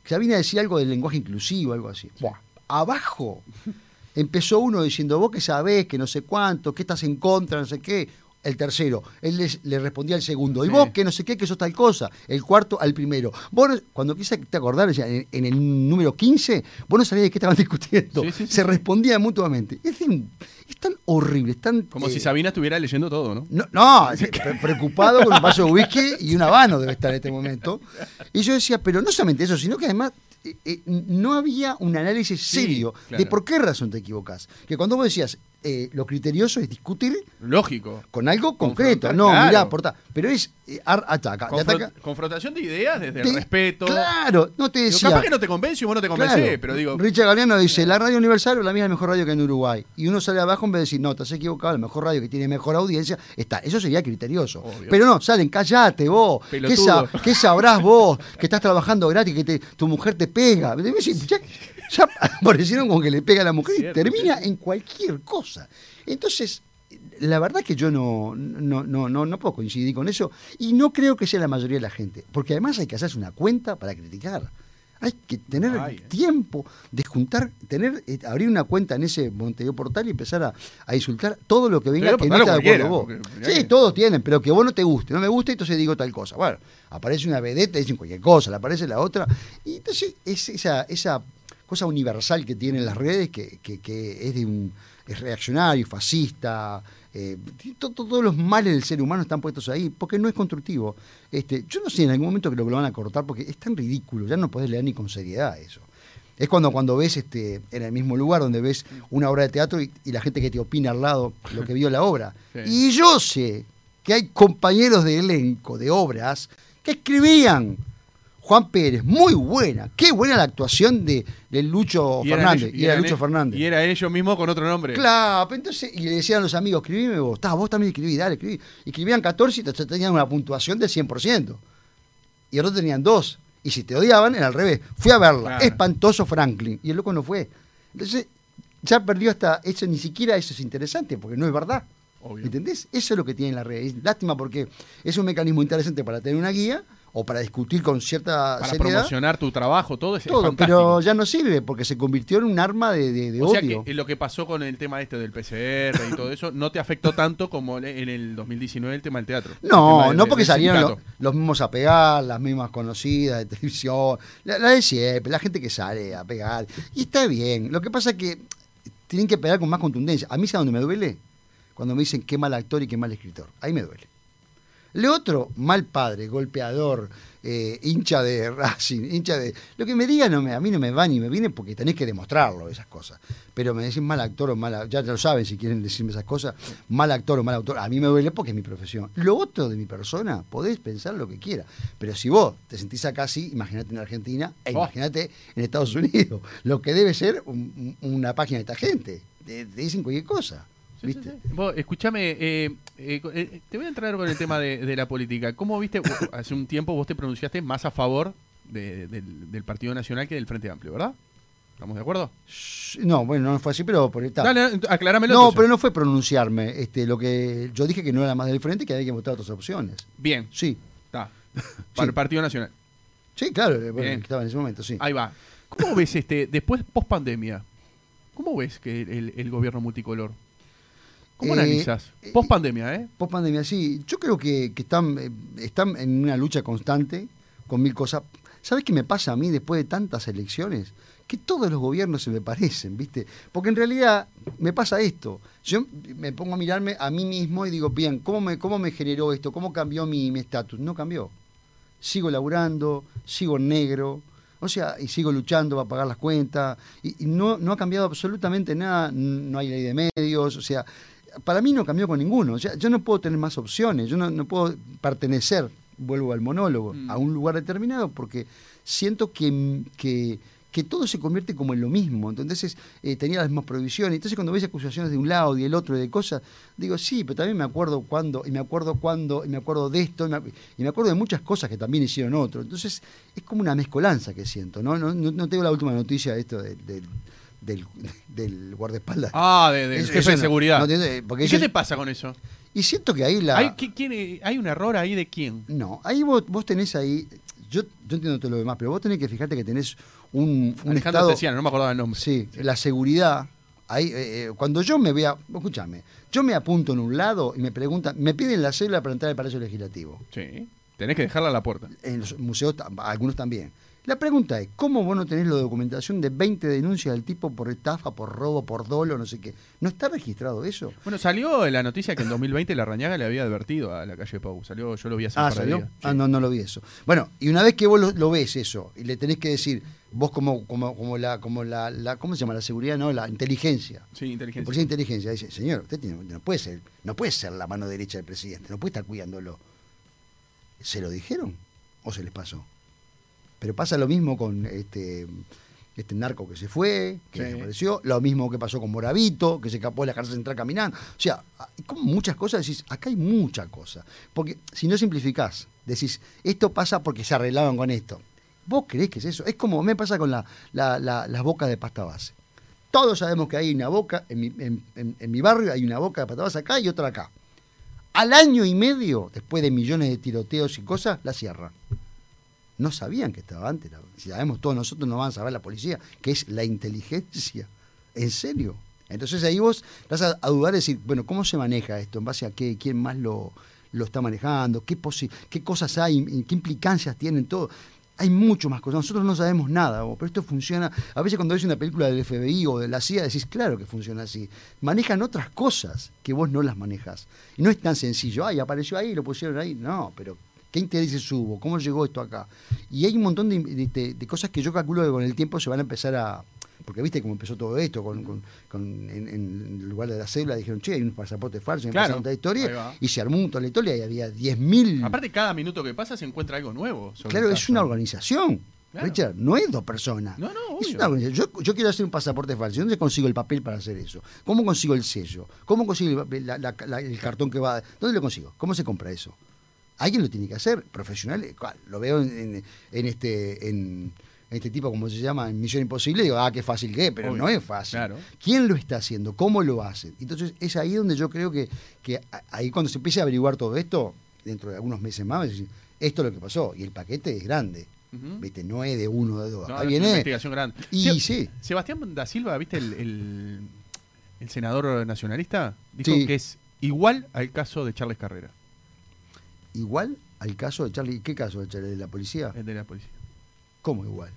Sabina decía algo del lenguaje inclusivo, algo así. Buah, abajo empezó uno diciendo, vos que sabés, que no sé cuánto, que estás en contra, no sé qué. El tercero, él les- le respondía al segundo, y vos que no sé qué, que sos tal cosa. El cuarto al primero. Vos, no- cuando quise te acordar, en, en el número 15, vos no sabías de qué estaban discutiendo. Sí, sí, sí, Se respondían mutuamente. Es, tan horrible, es tan... Como eh, si Sabina estuviera leyendo todo, ¿no? no, no, pre- preocupado con un vaso de whisky y un habano debe estar en este momento. Y yo decía, pero no solamente eso, sino que además eh, eh, no había un análisis Sí, serio de por qué razón te equivocás. Que cuando vos decías, eh, lo criterioso es discutir Lógico. con algo concreto. No, claro. mirá, portá. Pero es ar- ataca, confrontación de ideas desde te- el respeto. Claro, no te Digo, decía. capaz que no te convence y vos no te convencés, Claro. pero digo. Richard Galeano dice, la radio universal es la misma mejor radio que en Uruguay. Y uno sale abajo en vez de decir, no, estás equivocado, la mejor radio que tiene mejor audiencia está. Eso sería criterioso. Obvio. Pero no, salen, callate vos. ¿Qué, sabrás vos? Que estás trabajando gratis, que te- tu mujer te pega. Ya, ya aparecieron con que le pega a la mujer Cierto, y termina en cualquier cosa. Entonces, la verdad que yo no, no, no, no, no puedo coincidir con eso y no creo que sea la mayoría de la gente. Porque además hay que hacerse una cuenta para criticar. Hay que tener Ay, eh. tiempo de juntar, tener, eh, abrir una cuenta en ese Montevideo Portal y empezar a, a insultar todo lo que venga Pero que no está de acuerdo vos. porque Sí, todos tienen, pero que vos no te guste, no me gusta, entonces digo tal cosa. Bueno, aparece una vedette, dicen cualquier cosa, le aparece la otra. Y entonces es esa, esa cosa universal que tienen las redes que, que- que es de un es reaccionario, fascista, eh, to- to- todos los males del ser humano están puestos ahí, porque no es constructivo. Este, yo no sé en algún momento que lo van a cortar, porque es tan ridículo, ya no podés leer ni con seriedad eso. Es cuando, cuando ves este, en el mismo lugar donde ves una obra de teatro y, y la gente que te opina al lado lo que vio la obra. Sí. Y yo sé que hay compañeros de elenco de obras que escribían Juan Pérez, muy buena. Qué buena la actuación de, de Lucho Y Fernández. ellos- y era eran Lucho ellos- Fernández. Y era ellos mismos con otro nombre. Claro, pero entonces, y le decían a los amigos, escribime vos, "Ta, vos también escribí, dale, escribí. Y escribían 14 y te- tenían una puntuación del 100%. Y otros tenían dos. Y si te odiaban, era al revés. Fui a verla, Claro. espantoso Franklin. Y el loco no fue. Entonces, ya perdió hasta eso, ni siquiera eso es interesante, porque no es verdad. Obvio. ¿Entendés? Eso es lo que tiene la red. Lástima porque es un mecanismo interesante para tener una guía o para discutir con cierta Para seriedad. promocionar tu trabajo, todo es Todo, pero ya no sirve porque se convirtió en un arma de, de- de o sea odio. que eh, lo que pasó con el tema este del PCR y todo eso no te afectó tanto como en el 2019 el tema del teatro. No, del- no porque salieron lo- sindicato. los mismos a pegar, las mismas conocidas de televisión, la, la de siempre, la gente que sale a pegar. Y está bien. Lo que pasa es que tienen que pegar con más contundencia. A mí, ¿sabes dónde me duele? Cuando me dicen qué mal actor y qué mal escritor. Ahí me duele. Le otro, mal padre, golpeador, eh, hincha de Racing, hincha de... Lo que me digan no me, a mí no me va ni me viene porque tenés que demostrarlo, esas cosas. Pero me decís mal actor o mal... Ya lo saben si quieren decirme esas cosas. Mal actor o mal actor. A mí me duele porque es mi profesión. Lo otro de mi persona, podés pensar lo que quiera. Pero si vos te sentís acá así, imagínate en Argentina e Oh. imagínate en Estados Unidos. Lo que debe ser un- un- una página de esta gente. Te, te dicen cualquier cosa. ¿Viste? Vos, escúchame, eh, eh, eh, te voy a entrar con el tema de, de la política. ¿Cómo viste? Hace un tiempo vos te pronunciaste más a favor de- del, del Partido Nacional que del Frente Amplio, ¿verdad? ¿Estamos de acuerdo? No, bueno, no fue así, pero por está. Dale, acláramelo. No, entonces. pero no fue pronunciarme. Este, lo que yo dije que no era más del frente, que había que votar otras opciones. Bien, Sí, está. Para el Partido Nacional. sí, claro, bueno, Bien. que estaba en ese momento, sí. Ahí va. ¿Cómo ves este, después, post pandemia? ¿Cómo ves que el, el gobierno multicolor? ¿Cómo Eh, analizas? eh, Post pandemia, ¿eh? Post pandemia, sí. Yo creo que, que están, eh, están en una lucha constante con mil cosas. ¿Sabes qué me pasa a mí después de tantas elecciones? Que todos los gobiernos se me parecen, ¿viste? Porque en realidad me pasa esto. Yo me pongo a mirarme a mí mismo y digo, bien, ¿cómo me, cómo me generó esto? ¿Cómo cambió mi mi estatus? no cambió. Sigo laburando, sigo negro, o sea, y sigo luchando para pagar las cuentas, y, y no, no ha cambiado absolutamente nada, no hay ley de medios, o sea, para mí no cambió con ninguno. O sea, yo no puedo tener más opciones, yo no, no puedo pertenecer, vuelvo al monólogo, Mm. a un lugar determinado porque siento que, que, que todo se convierte como en lo mismo. Entonces eh, tenía las mismas prohibiciones. Entonces cuando ves acusaciones de un lado y del otro y de cosas, digo, sí, pero también me acuerdo cuándo, y me acuerdo cuándo, y me acuerdo de esto, y me, y me acuerdo de muchas cosas que también hicieron otros. Entonces es como una mezcolanza que siento. No, no, no, no tengo la última noticia de esto del, del, del guardaespaldas. Ah, de, del Eso- jefe eso de no, seguridad. no tiene- porque ¿Y qué te pasa con eso? y siento que ahí la... ¿Hay, qué- quién, ¿Hay un error ahí de quién? No, ahí vos, vos tenés ahí, yo, yo entiendo todo lo demás, pero vos tenés que fijarte que tenés un, un Alejandro estado... Tessiano, no me acordaba el nombre. Sí, la seguridad. Ahí, eh, eh, cuando yo me vea, escúchame, yo me apunto en un lado y me preguntan, me piden la cédula para entrar al Palacio Legislativo. Sí. Tenés que dejarla a la puerta. En los museos, algunos también. La pregunta es, ¿cómo vos no tenés la documentación de 20 denuncias del tipo por estafa, por robo, por dolo, no sé qué? ¿No está registrado eso? Bueno, salió la noticia que en 2020 la Rañaga le había advertido a la calle Pau. Salió, yo lo vi hace un Ah, par de ¿salió? Sí. Ah, no, no lo vi eso. Bueno, y una vez que vos lo, lo ves eso, y le tenés que decir, vos como, como, como la, como la, la, ¿cómo se llama? La seguridad, no, la inteligencia. Sí, inteligencia. de inteligencia dice, señor, usted tiene- no puede ser, no puede ser la mano derecha del presidente, no puede estar cuidándolo. ¿Se lo dijeron o se les pasó? Pero pasa lo mismo con este, este narco que se fue, que Sí. desapareció, lo mismo que pasó con Moravito, que se escapó de la cárcel central caminando. O sea, hay como muchas cosas, decís, acá hay mucha cosa. Porque si no simplificás, decís, esto pasa porque se arreglaban con esto. ¿Vos creés que es eso? Es como me pasa con la- la- la- las bocas de pasta base. Todos sabemos que hay una boca, en mi, en- en- en mi barrio hay una boca de pasta base acá y otra acá. Al año y medio, después de millones de tiroteos y cosas, la cierran. No sabían que estaba antes. Si sabemos todos nosotros, no van a saber la policía, que es la inteligencia. ¿En serio? Entonces ahí vos vas a, dudar y decir, bueno, ¿cómo se maneja esto? ¿En base a qué? ¿Quién más lo, lo está manejando? ¿Qué, ¿Qué cosas hay? ¿Qué implicancias tienen todo? Hay mucho más cosas. Nosotros no sabemos nada, pero esto funciona. A veces cuando ves una película del FBI o de la CIA decís, claro que funciona así. Manejan otras cosas que vos no las manejas. Y no es tan sencillo. Ay, apareció ahí, lo pusieron ahí. No, pero ¿qué intereses hubo? ¿Cómo llegó esto acá? Y hay un montón de, de- de- de cosas que yo calculo que con el tiempo se van a empezar a, Porque viste cómo empezó todo esto, con, con- con- en, lugar de la cédula dijeron, che, hay un pasaporte falso, Claro, toda la historia, y se armó un toda la historia y había 10.000... Aparte, cada minuto que pasa se encuentra algo nuevo. sobre Claro, es una organización. Claro. Richard, no es dos personas. No, no, Es una. Yo, yo quiero hacer un pasaporte falso. ¿Dónde consigo el papel para hacer eso? ¿Cómo consigo el sello? ¿Cómo consigo el, papel- la- la- la- el cartón que va? ¿Dónde lo consigo? ¿Cómo se compra eso? Alguien lo tiene que hacer, profesional. eh, Lo veo en, en- en este en, en este tipo, como se llama, en Misión Imposible, digo, ah, qué fácil que pero Obvio. no es fácil. Claro. ¿Quién lo está haciendo? ¿Cómo lo hace? Entonces, es ahí donde yo creo que, ahí cuando se empiece a averiguar todo esto, dentro de algunos meses más, decir, esto es lo que pasó. Y el paquete es grande. ¿Viste? No es de uno, de dos. No, Ahí es una viene. investigación grande. Y sí. Sebastián da Silva, ¿viste el, el- el senador nacionalista? Dijo Sí. que es igual al caso de Charles Carrera, Igual al caso de Charlie. ¿Qué caso de Charlie? ¿De la policía? el de la policía. ¿Cómo igual?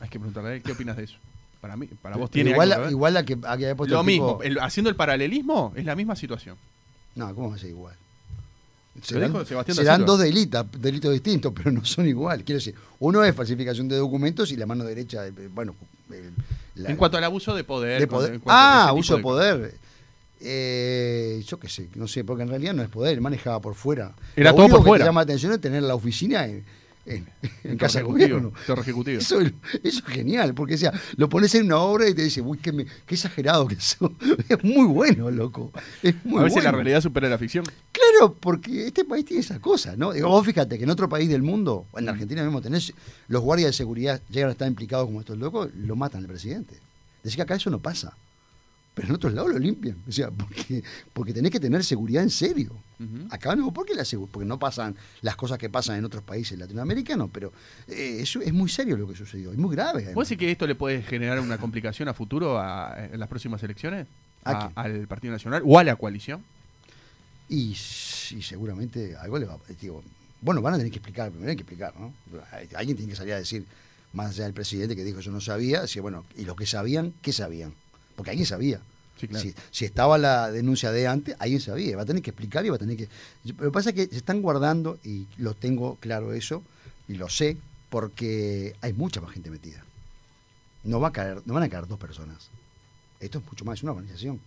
Hay que preguntarle a él, ¿qué opinas de eso? Para mí, para vos tiene igual, algo igual a que, a que haya puesto Lo el mismo, tipo- el- haciendo el paralelismo, es la misma situación. No, ¿cómo va a ser igual? Serán Silva. dos delitos, delitos distintos, pero no son igual. Quiero decir, uno es falsificación de documentos y la mano derecha, eh, bueno, el- la- en cuanto al abuso de poder. de poder. Ah, abuso de poder. Eh, yo qué sé, no sé, porque en realidad no es poder, él manejaba por fuera. Era Lo todo único por que fuera. te llama la atención es tener la oficina en, en- en casa de gobierno. Ejecutivo. Eso, es- eso es genial, porque o sea, lo pones en una obra y te dice, uy, qué, me- qué exagerado que eso. Es muy bueno, loco. Es muy a veces bueno. la realidad supera la ficción. Claro, porque este país tiene esas cosas, ¿no? Digo, vos fíjate que en otro país del mundo, en Argentina mismo tenés, los guardias de seguridad llegan a estar implicados como estos locos, lo matan al presidente. Decís que acá eso no pasa. Pero en otros lados lo limpian. O sea, porque, porque tenés que tener seguridad en serio. Ujú. Acá no, porque, la porque no pasan las cosas que pasan en otros países latinoamericanos, pero eh, eso es muy serio lo que sucedió, es muy grave. además. ¿Vos decís que esto le puede generar una complicación a futuro a, en las próximas elecciones? ¿A A- qué? ¿Al Partido Nacional o a la coalición? Y, sí, seguramente algo le va a... Digo, bueno, van a tener que explicar, primero hay que explicar, ¿no? Alguien tiene que salir a decir, más allá del presidente que dijo yo no sabía, decía, bueno, y los que sabían, ¿qué sabían? Porque alguien sabía. Sí, claro. Si, si estaba la denuncia de antes, alguien sabía, va a tener que explicar y va a tener que... Lo que pasa es que se están guardando, y lo tengo claro eso, y lo sé, porque hay mucha más gente metida. No, va a caer, no van a caer dos personas. Esto es mucho más, es una organización.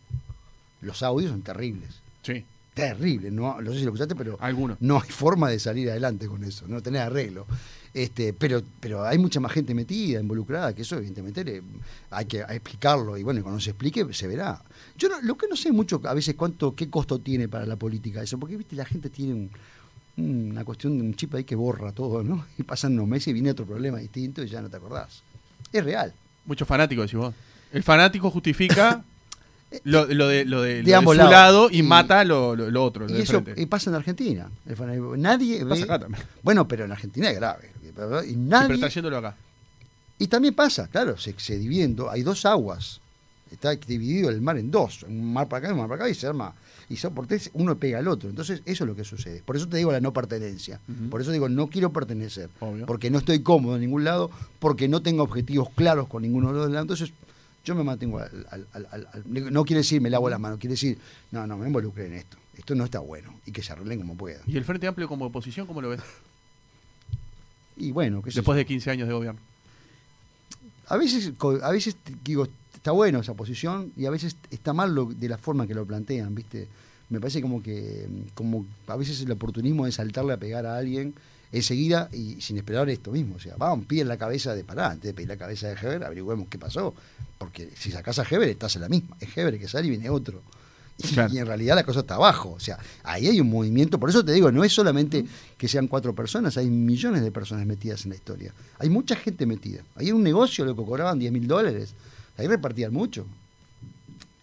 Los audios son terribles. Sí, Terribles. No, no sé si lo escuchaste, pero algunos. no hay forma de salir adelante con eso, no tenés arreglo. Este, pero, pero hay mucha más gente metida, involucrada, que eso evidentemente le- hay que explicarlo y bueno, cuando se explique se verá. Yo no- lo que no sé mucho a veces cuánto, qué costo tiene para la política eso, porque viste la gente tiene un- una cuestión de un chip ahí que borra todo, ¿no? Y pasan unos meses y viene otro problema distinto y ya no te acordás. Es real. Muchos fanáticos, decís vos. El fanático justifica lo, lo de, lo de, De ambos su lados. lado y, Y- mata lo, otro. Y eso frente. pasa en Argentina. Nadie Pasa ve- acá también. Bueno, pero en Argentina es grave. Y Sí, pero nadie, trayéndolo acá. Y también pasa, claro, se, se dividiendo, hay dos aguas. Está dividido el mar en dos, un mar para acá y un mar para acá, y se arma. Y son por tres, uno pega al otro. Entonces, eso es lo que sucede. Por eso te digo la no pertenencia. Por eso digo, no quiero pertenecer. Obvio. Porque no estoy cómodo en ningún lado, porque no tengo objetivos claros con ninguno de los lados. Entonces, yo me mantengo al, al- al- al- al- No quiere decir me lavo las manos, quiere decir, no, no, me involucré en esto. Esto no está bueno. Y que se arreglen como puedan. ¿Y el Frente Amplio como oposición, cómo lo ves? Y bueno, qué. Después de 15 años de gobierno. A veces, a veces digo, está bueno esa posición y a veces está mal lo- de la forma que lo plantean, ¿viste? Me parece como que mm, como a veces el oportunismo de saltarle a pegar a alguien enseguida y sin esperar esto mismo. O sea, vamos, piden la cabeza de pará, antes de pedir la cabeza de Heber, averigüemos qué pasó. Porque si sacás a Heber, estás en la misma. Es Heber que sale y viene otro. Y, Claro. y en realidad la cosa está abajo. O sea, ahí hay un movimiento. Por eso te digo, no es solamente que sean cuatro personas, hay millones de personas metidas en la historia. Hay mucha gente metida. Hay un negocio, loco, cobraban 10 mil dólares. Ahí repartían mucho.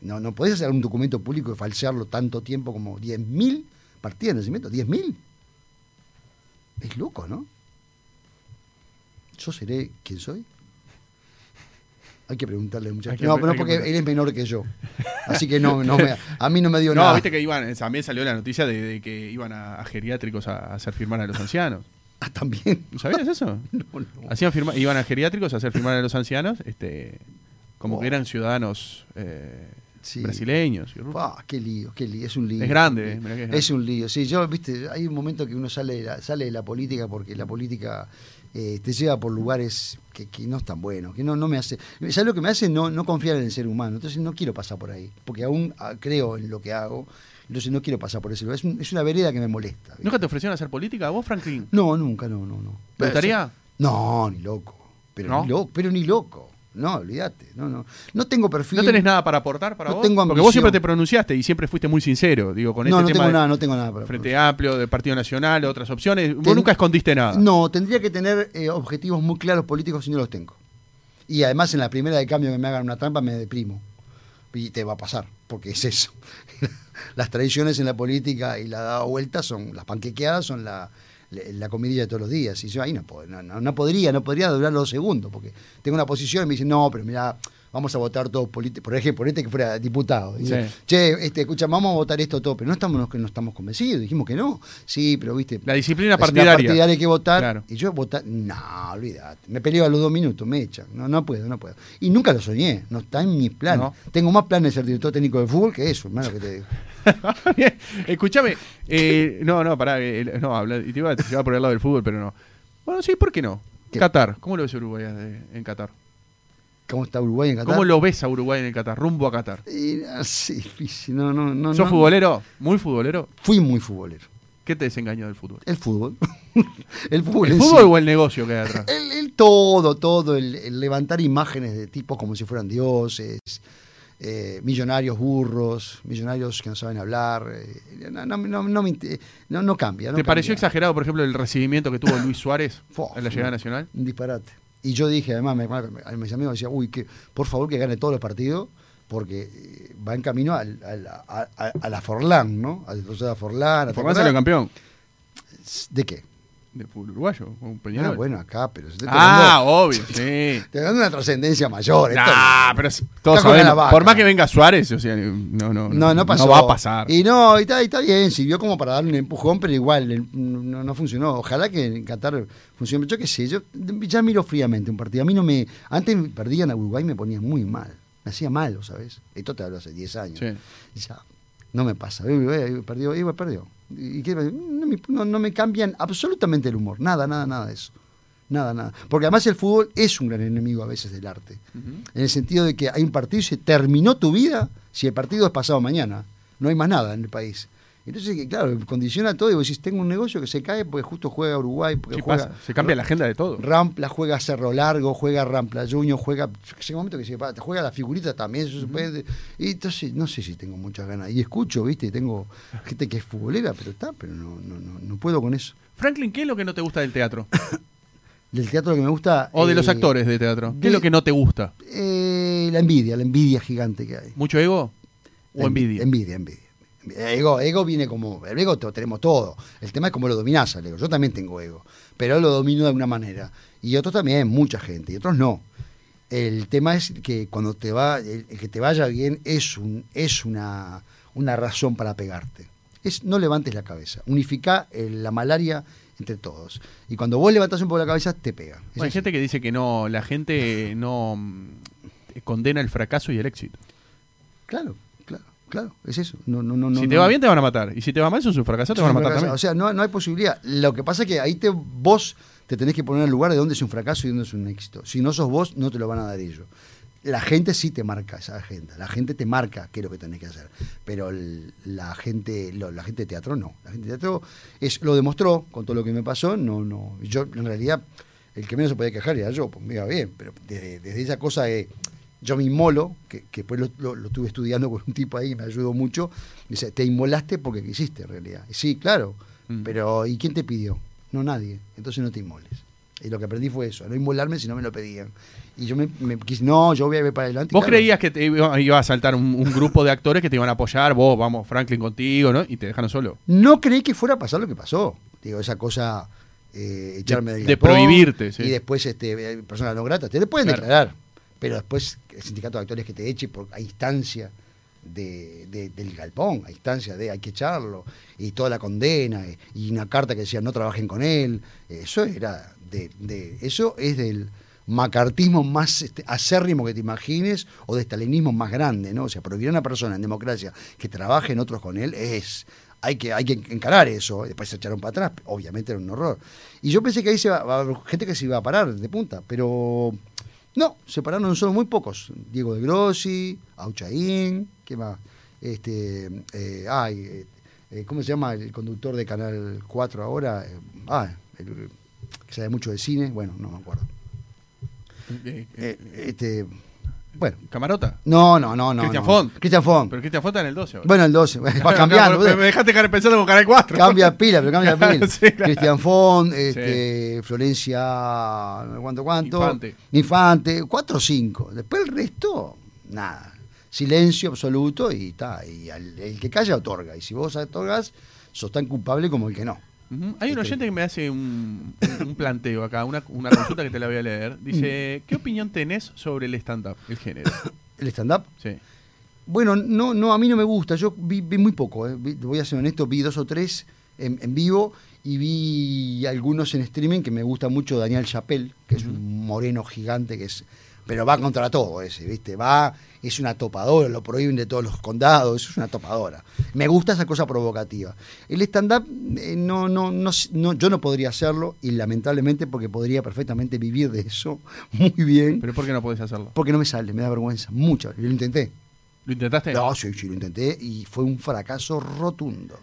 No, no podés hacer un documento público y falsearlo tanto tiempo como 10 mil partidas de nacimiento. 10 mil. Es loco, ¿no? ¿Yo seré quien soy? Hay que preguntarle que No, pero porque él es menor que yo. Así que no, no me, a mí no me dio No, nada. viste que iban, también salió la noticia de, de que iban a, a geriátricos a, hacer firmar a los ancianos. Ah, también. ¿No ¿Sabías eso? No, no. Hacían firma, iban a geriátricos a hacer firmar a los ancianos, este, como que eran ciudadanos eh, Sí. brasileños. qué lío, qué lío, es un lío. Es grande, eh, es un lío, sí, yo, viste, hay un momento que uno sale de la, sale de la política porque la política eh, te lleva por lugares que, que no están buenos, que no, no me hace. ¿Sabes lo que me hace? No, no confiar en el ser humano. Entonces no quiero pasar por ahí, porque aún ah, creo en lo que hago. Entonces no quiero pasar por ese lugar. Es, un- es una vereda que me molesta. ¿viste? ¿Nunca te ofrecieron hacer política? ¿Vos, Franklin? No, nunca, no, no, no. ¿Te gustaría? No, ni loco. Pero ¿No? ni loco, pero ni loco. No, olvídate. No, no. No tengo perfil. ¿No tenés nada para aportar para No vos? tengo Porque vos siempre te pronunciaste y siempre fuiste muy sincero, digo, con no, este no tema tengo de nada, no tengo nada para Frente Amplio, del Partido Nacional, otras opciones. Vos nunca escondiste nada. No, tendría que tener eh, objetivos muy claros políticos y no los tengo. Y además en la primera de cambio que me hagan una trampa me deprimo. Y te va a pasar, porque es eso. las tradiciones en la política y la dada vuelta son, las panquequeadas son la, la, la comidilla de todos los días. Y yo ahí no, no, no, podría, no podría durar los segundos, porque tengo una posición y me dicen, no, pero mira, vamos a votar todos políticos. Por ejemplo, por este que fuera diputado. Dice, Sí. Che, este, escucha, vamos a votar esto todo, pero no estamos, no, no estamos convencidos, dijimos que no. Sí, pero viste, La disciplina la partidaria. partidaria hay que votar. Claro. Y yo votar, no, olvídate. Me peleo a los dos minutos, me echan. No, no puedo, no puedo. Y nunca lo soñé, no está en mis planes. No. Tengo más planes de ser director técnico de fútbol que eso, hermano, que te digo. Escúchame, eh, no, no, pará, eh, no, habla, y te iba a te iba por el lado del fútbol, pero no. Bueno, sí, ¿por qué no? ¿Qué? Qatar, ¿cómo lo ves Uruguay eh, en Qatar? ¿Cómo está Uruguay en Qatar? ¿Cómo lo ves a Uruguay en el Qatar, rumbo a Qatar? Y, ah, sí, difícil, no, no, no. ¿Sos no. futbolero? ¿Muy futbolero? Fui muy futbolero. ¿Qué te desengañó del fútbol? El fútbol. el fútbol. ¿El en fútbol sí. o el negocio que hay atrás? El, el todo, todo, el, el levantar imágenes de tipos como si fueran dioses, eh, millonarios burros, millonarios que no saben hablar, eh, no, no, no, no me inte- no- no cambia. ¿Te pareció exagerado, por ejemplo, el recibimiento que tuvo Luis Suárez en la llegada nacional? Un disparate. Y yo dije, además, me- me- mis amigos decían, uy, que por favor que gane todos los partidos, porque eh, va en camino al- al- a, a- a la Forlán, ¿no? Al de Forlán. ¿te Formán acordás? salió campeón ¿De qué? Fútbol uruguayo, con Ah, Peñarol. bueno, acá, pero... Estoy Ah, obvio, sí. Te dando una trascendencia mayor. no- pero es- todos sabemos, por más que venga Suárez, o sea, no, no, No, no pasó. va a pasar. Y no, y está, y está bien, sirvió como para darle un empujón, pero igual no, no funcionó. Ojalá que en Qatar funcione. Yo qué sé, yo ya miro fríamente un partido. A mí no me. Antes perdían a Uruguay me ponía muy mal. Me hacía malo, ¿sabes? Esto te hablo hace 10 años. Sí. Y ya, no me pasa. Perdió, eh, perdió. ¿Y qué? No, me, no- no me cambian absolutamente el humor. Nada, nada, nada de eso. Nada, nada. Porque además el fútbol es un gran enemigo a veces del arte. En el sentido de que hay un partido y se terminó tu vida si el partido es pasado mañana. No hay más nada en el país. Entonces, claro, condiciona todo y vos decís, tengo un negocio que se cae porque justo juega Uruguay, porque Sí juega... pasa, se cambia la agenda de todo. Rampla juega Cerro Largo, juega Rampla Junior, juega. Un momento que se juega la figurita también, eso se puede. Y entonces, no sé si tengo muchas ganas. Y escucho, ¿viste? Tengo gente que es futbolera, pero está, pero no, no, no, no puedo con eso. Franklin, ¿qué es lo que no te gusta del teatro? Del teatro que me gusta. O de los eh, actores de teatro. ¿Qué de- es lo que no te gusta? eh, la envidia, la envidia gigante que hay. ¿Mucho ego o La envidia? Envidia, envidia. Ego, ego viene como. El ego lo tenemos todo. El tema es cómo lo dominás al ego. Yo también tengo ego. Pero lo domino de alguna manera. Y otros también, mucha gente. Y otros no. El tema es que cuando te va. El, el que te vaya bien es un es una, una razón para pegarte. Es no levantes la cabeza. Unifica eh, la malaria entre todos. Y cuando vos levantás un poco la cabeza, te pega. Bueno, hay gente que dice que no, la gente no mm, condena el fracaso y el éxito. Claro, claro. Es eso. No, no, no, si no, te va bien te van a matar. Y si te va mal, sos un fracasado, te van a matar también. O sea, no, no hay posibilidad. Lo que pasa es que ahí te, vos te tenés que poner en el lugar de dónde es un fracaso y dónde es un éxito. Si no sos vos, no te lo van a dar ellos. La gente sí te marca esa agenda. La gente te marca qué es lo que tenés que hacer. Pero el- la gente lo- la gente de teatro no. La gente de teatro es, lo demostró con todo lo que me pasó. No, no. Yo, en realidad, el que menos se podía quejar era yo. Pues me iba bien. Pero desde, desde esa cosa de yo me inmolo, que, que después lo, lo- lo estuve estudiando con un tipo ahí, me ayudó mucho, dice, te inmolaste porque quisiste en realidad. Y sí, claro, Mm. pero ¿y quién te pidió? No nadie, entonces no te inmoles. Y lo que aprendí fue eso, no inmolarme si no me lo pedían. Y yo me, me quise, no, yo voy a ir para adelante. Vos claro, creías que te iba, iba a saltar un, un grupo de actores que te iban a apoyar, vos, vamos, Franklin contigo, ¿no? Y te dejaron solo. No creí que fuera a pasar lo que pasó. Digo, esa cosa, eh, echarme del de prohibirte, sí. Y después, este, personas no gratas, te le pueden Claro. declarar. Pero después el sindicato de actores que te eche a instancia de, de- del galpón, a instancia de hay que echarlo, y toda la condena, y una carta que decía no trabajen con él. Eso era de, eso es del macartismo más este, acérrimo que te imagines o de estalinismo más grande, ¿no? O sea, prohibir a una persona en democracia que trabaje en otros con él es hay que, hay que encarar eso. Después se echaron para atrás, obviamente era un horror. Y yo pensé que ahí se va, gente que se iba a parar de punta, pero no, se pararon solo muy pocos. Diego de Grossi, Auchaín, ¿qué más? Este, eh, ay, eh, ¿cómo se llama el conductor de Canal 4 ahora? Eh, ah, el, que sabe mucho de cine, bueno, no me acuerdo. Eh, Eh, este, bueno, ¿Camarota? no, no, no, no. Cristian no. Font. Cristian Font. Pero Cristian Fonta en el 12 ahora. Bueno, el 12, va Claro, cambiando. claro, me, dejaste caer pensando con Canal 4. Cambia pila, pero cambia pila. Sí, claro. Cristian Font, este, Florencia, no sé cuánto, cuánto. Infante. Infante, cuatro o cinco. Después el resto, nada. Silencio absoluto y está. Y al- el que calla otorga. Y si vos otorgas, sos tan culpable como el que no. Hay un oyente que me hace un, un planteo acá, una, una consulta que te la voy a leer. Dice. ¿qué opinión tenés sobre el stand-up, el género? El stand-up. Sí. Bueno, no, no, a mí no me gusta. Yo vi, vi muy poco, eh. Vi- voy a ser honesto, vi dos o tres en, en vivo y vi algunos en streaming que me gusta mucho Daniel Chappelle, que es un moreno gigante que es. Pero va contra todo ese, ¿viste? Va, es una topadora, lo prohíben de todos los condados, es una topadora. Me gusta esa cosa provocativa. El stand-up, eh, no, no, no, no, yo no podría hacerlo, y lamentablemente porque podría perfectamente vivir de eso muy bien, ¿Pero por qué no podés hacerlo? porque no me sale, me da vergüenza, mucho. Yo lo intenté. ¿Lo intentaste? No, sí, sí, lo intenté y fue un fracaso rotundo.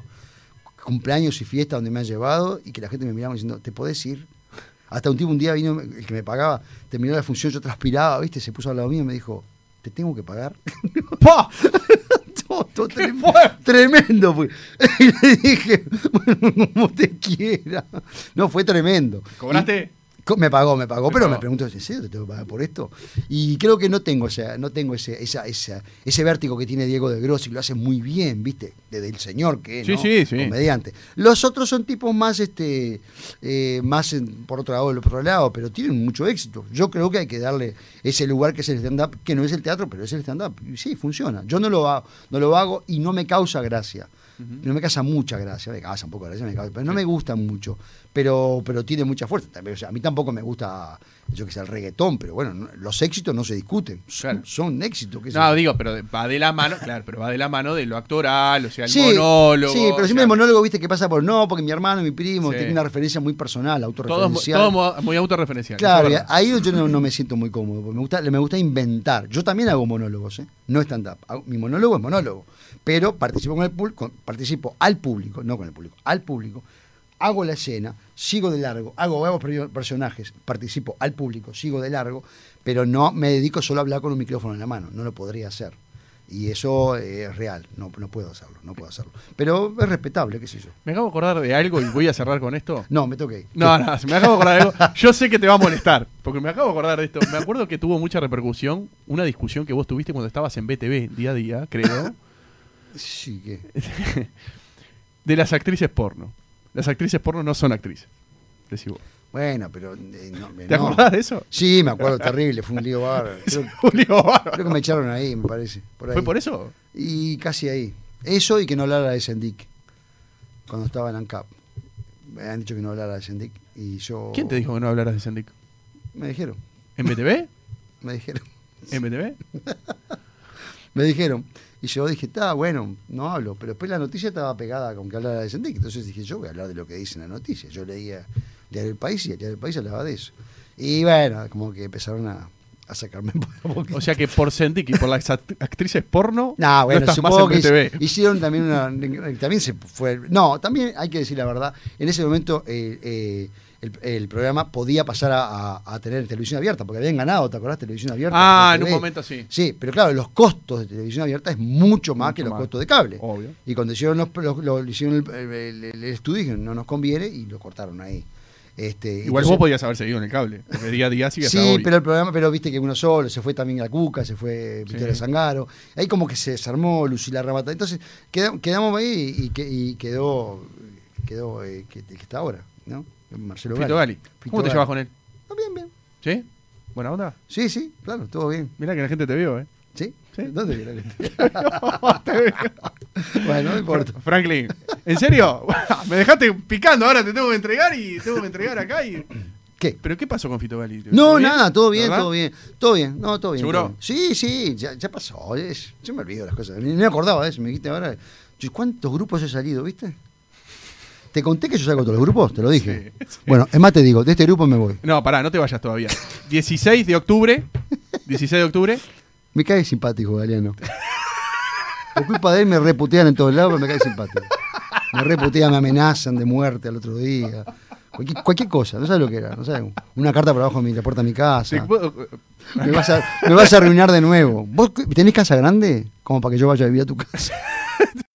Cumpleaños y fiesta donde me han llevado y que la gente me miraba diciendo, ¿te podés ir? Hasta un tipo un día vino, el que me pagaba, terminó la función, yo transpiraba, ¿viste? Se puso al lado mío y me dijo, ¿te tengo que pagar? ¡Pah! todo, todo ¡Qué trem- fuerte! tremendo fue. Y le dije, bueno, como te quiera. No, fue tremendo. ¿Cobraste? Co- Me pagó, me pagó, pero pagó. me preguntó, ¿en serio te tengo que pagar por esto? Y creo que no tengo, ese, no tengo ese, esa, esa- ese vértigo que tiene Diego de Grossi, lo hace muy bien, ¿viste? Desde el señor que es, Sí, ¿no? sí, sí. comediante. Los otros son tipos más, este, eh, más en- por otro lado, por otro lado, pero tienen mucho éxito. Yo creo que hay que darle ese lugar que es el stand-up, que no es el teatro, pero es el stand-up. Sí, funciona. Yo no lo hago, no lo hago y no me causa gracia. No me causa mucha gracia, me causa un poco de gracia, me causa- pero no me gusta mucho. Pero, pero tiene mucha fuerza. También, o sea, a mí tampoco me gusta, yo que sé, el reggaetón, pero bueno, no- los éxitos no se discuten. Son, Claro. son éxitos. sé No, digo, pero va de la mano, claro, pero va de la mano de lo actoral, o sea, el Sí, monólogo. Sí, pero siempre sea, el monólogo, viste, que pasa por no, porque mi hermano, mi primo, Sí. tiene una referencia muy personal, Todo, autorreferencial. todo mo- muy autorreferencial. Claro, y ahí yo no, no me siento muy cómodo, porque me gusta, me gusta inventar. Yo también hago monólogos, ¿eh? no stand-up. Mi monólogo es monólogo, pero participo, con el con- participo al público, no con el público, al público. Hago la escena, sigo de largo, hago, per- personajes, participo al público, sigo de largo, pero no me dedico solo a hablar con un micrófono en la mano, no lo podría hacer. Y eso eh, es real, no, no puedo hacerlo, no puedo hacerlo. Pero es respetable, qué sé yo. Me acabo de acordar de algo y voy a cerrar con esto. No, me toqué. No, no, me acabo de acordar de algo. Yo sé que te va a molestar, porque me acabo de acordar de esto. Me acuerdo que tuvo mucha repercusión una discusión que vos tuviste cuando estabas en BTV, día a día, creo, Sí, que. de las actrices porno. Las actrices porno no son actrices. Decís vos. Bueno, pero. eh, no, ¿Te no. acordás de eso? Sí, me acuerdo, terrible, fue un lío bárbaro. Creo, Julio Bárbaro. creo que me echaron ahí, me parece. Por ahí. ¿Fue por eso? Y casi ahí. Eso y que no hablara de Sendik. Cuando estaba en ANCAP. Me han dicho que no hablara de Sendik. Y yo. ¿Quién te dijo que no hablaras de Sendik? Me dijeron, ¿En BTV? me dijeron, ¿En BTV? me dijeron. Y yo dije, está bueno, no hablo. Pero después la noticia estaba pegada con que hablara de Sendik. Entonces dije, yo voy a hablar de lo que dice en la noticia. Yo leía Diario del País y el Diario del País hablaba de eso. Y bueno, como que empezaron a, a sacarme por la boca. O sea que por Sendik y por las act- actrices porno, No, bueno, estás más supongo en que hicieron también una. También se fue. No, también hay que decir la verdad. En ese momento eh, eh, el, el programa podía pasar a, a- a tener televisión abierta, porque habían ganado, ¿te acordás? Televisión abierta. Ah, en un momento sí. Sí, pero claro, los costos de televisión abierta es mucho más Mucho que los más. costos de cable. Obvio. Y cuando hicieron, los, los- los- hicieron el, el- el- estudio, dijeron, no nos conviene y lo cortaron ahí. Este, Igual entonces- vos podías haber seguido en el cable. Porque día a día Sí, hoy. pero el programa, pero viste que uno solo, se fue también la Cuca, se fue Victoria Sí. Zangaro, ahí como que se desarmó Lucila Ramata. Entonces quedamos, ahí y, que- y quedó, quedó eh, que, que está ahora, ¿no? Marcelo Fito Gali. Fito ¿Cómo te Gali. llevas con él? Ah, bien, bien. ¿Sí? ¿Buena onda? Sí, sí, claro, todo bien. Mirá que la gente te vio, ¿eh? ¿Sí? Sí. ¿Dónde viene este? Te vio. Bueno, no importa. Franklin, ¿en serio? Me dejaste picando, ahora te tengo que entregar y tengo que entregar acá y... ¿Qué? ¿Pero qué pasó con Fito Gali? No, nada, todo bien, ¿Verdad? todo bien. Todo bien, no, todo bien. ¿Seguro? todo bien. Sí, sí, ya, ya pasó. es- yo me olvido de las cosas. Ni me acordaba de eso, me dijiste ahora. ¿Cuántos grupos he salido, viste? Te conté que yo salgo de todos los grupos, te lo dije. Sí, sí. Bueno, es más, te digo, de este grupo me voy. No, pará, no te vayas todavía. 16 de octubre. 16 de octubre. Me cae simpático, Galeano. Por culpa de él me reputean en todos lados, pero me cae simpático. Me reputean, me amenazan de muerte al otro día. Cualquier, cualquier cosa, no sabes lo que era, no sabes. Una carta por abajo de mi- la puerta de mi casa. puedo- Me vas, a, me vas a arruinar de nuevo. ¿Vos tenés casa grande? Como para que yo vaya a vivir a tu casa.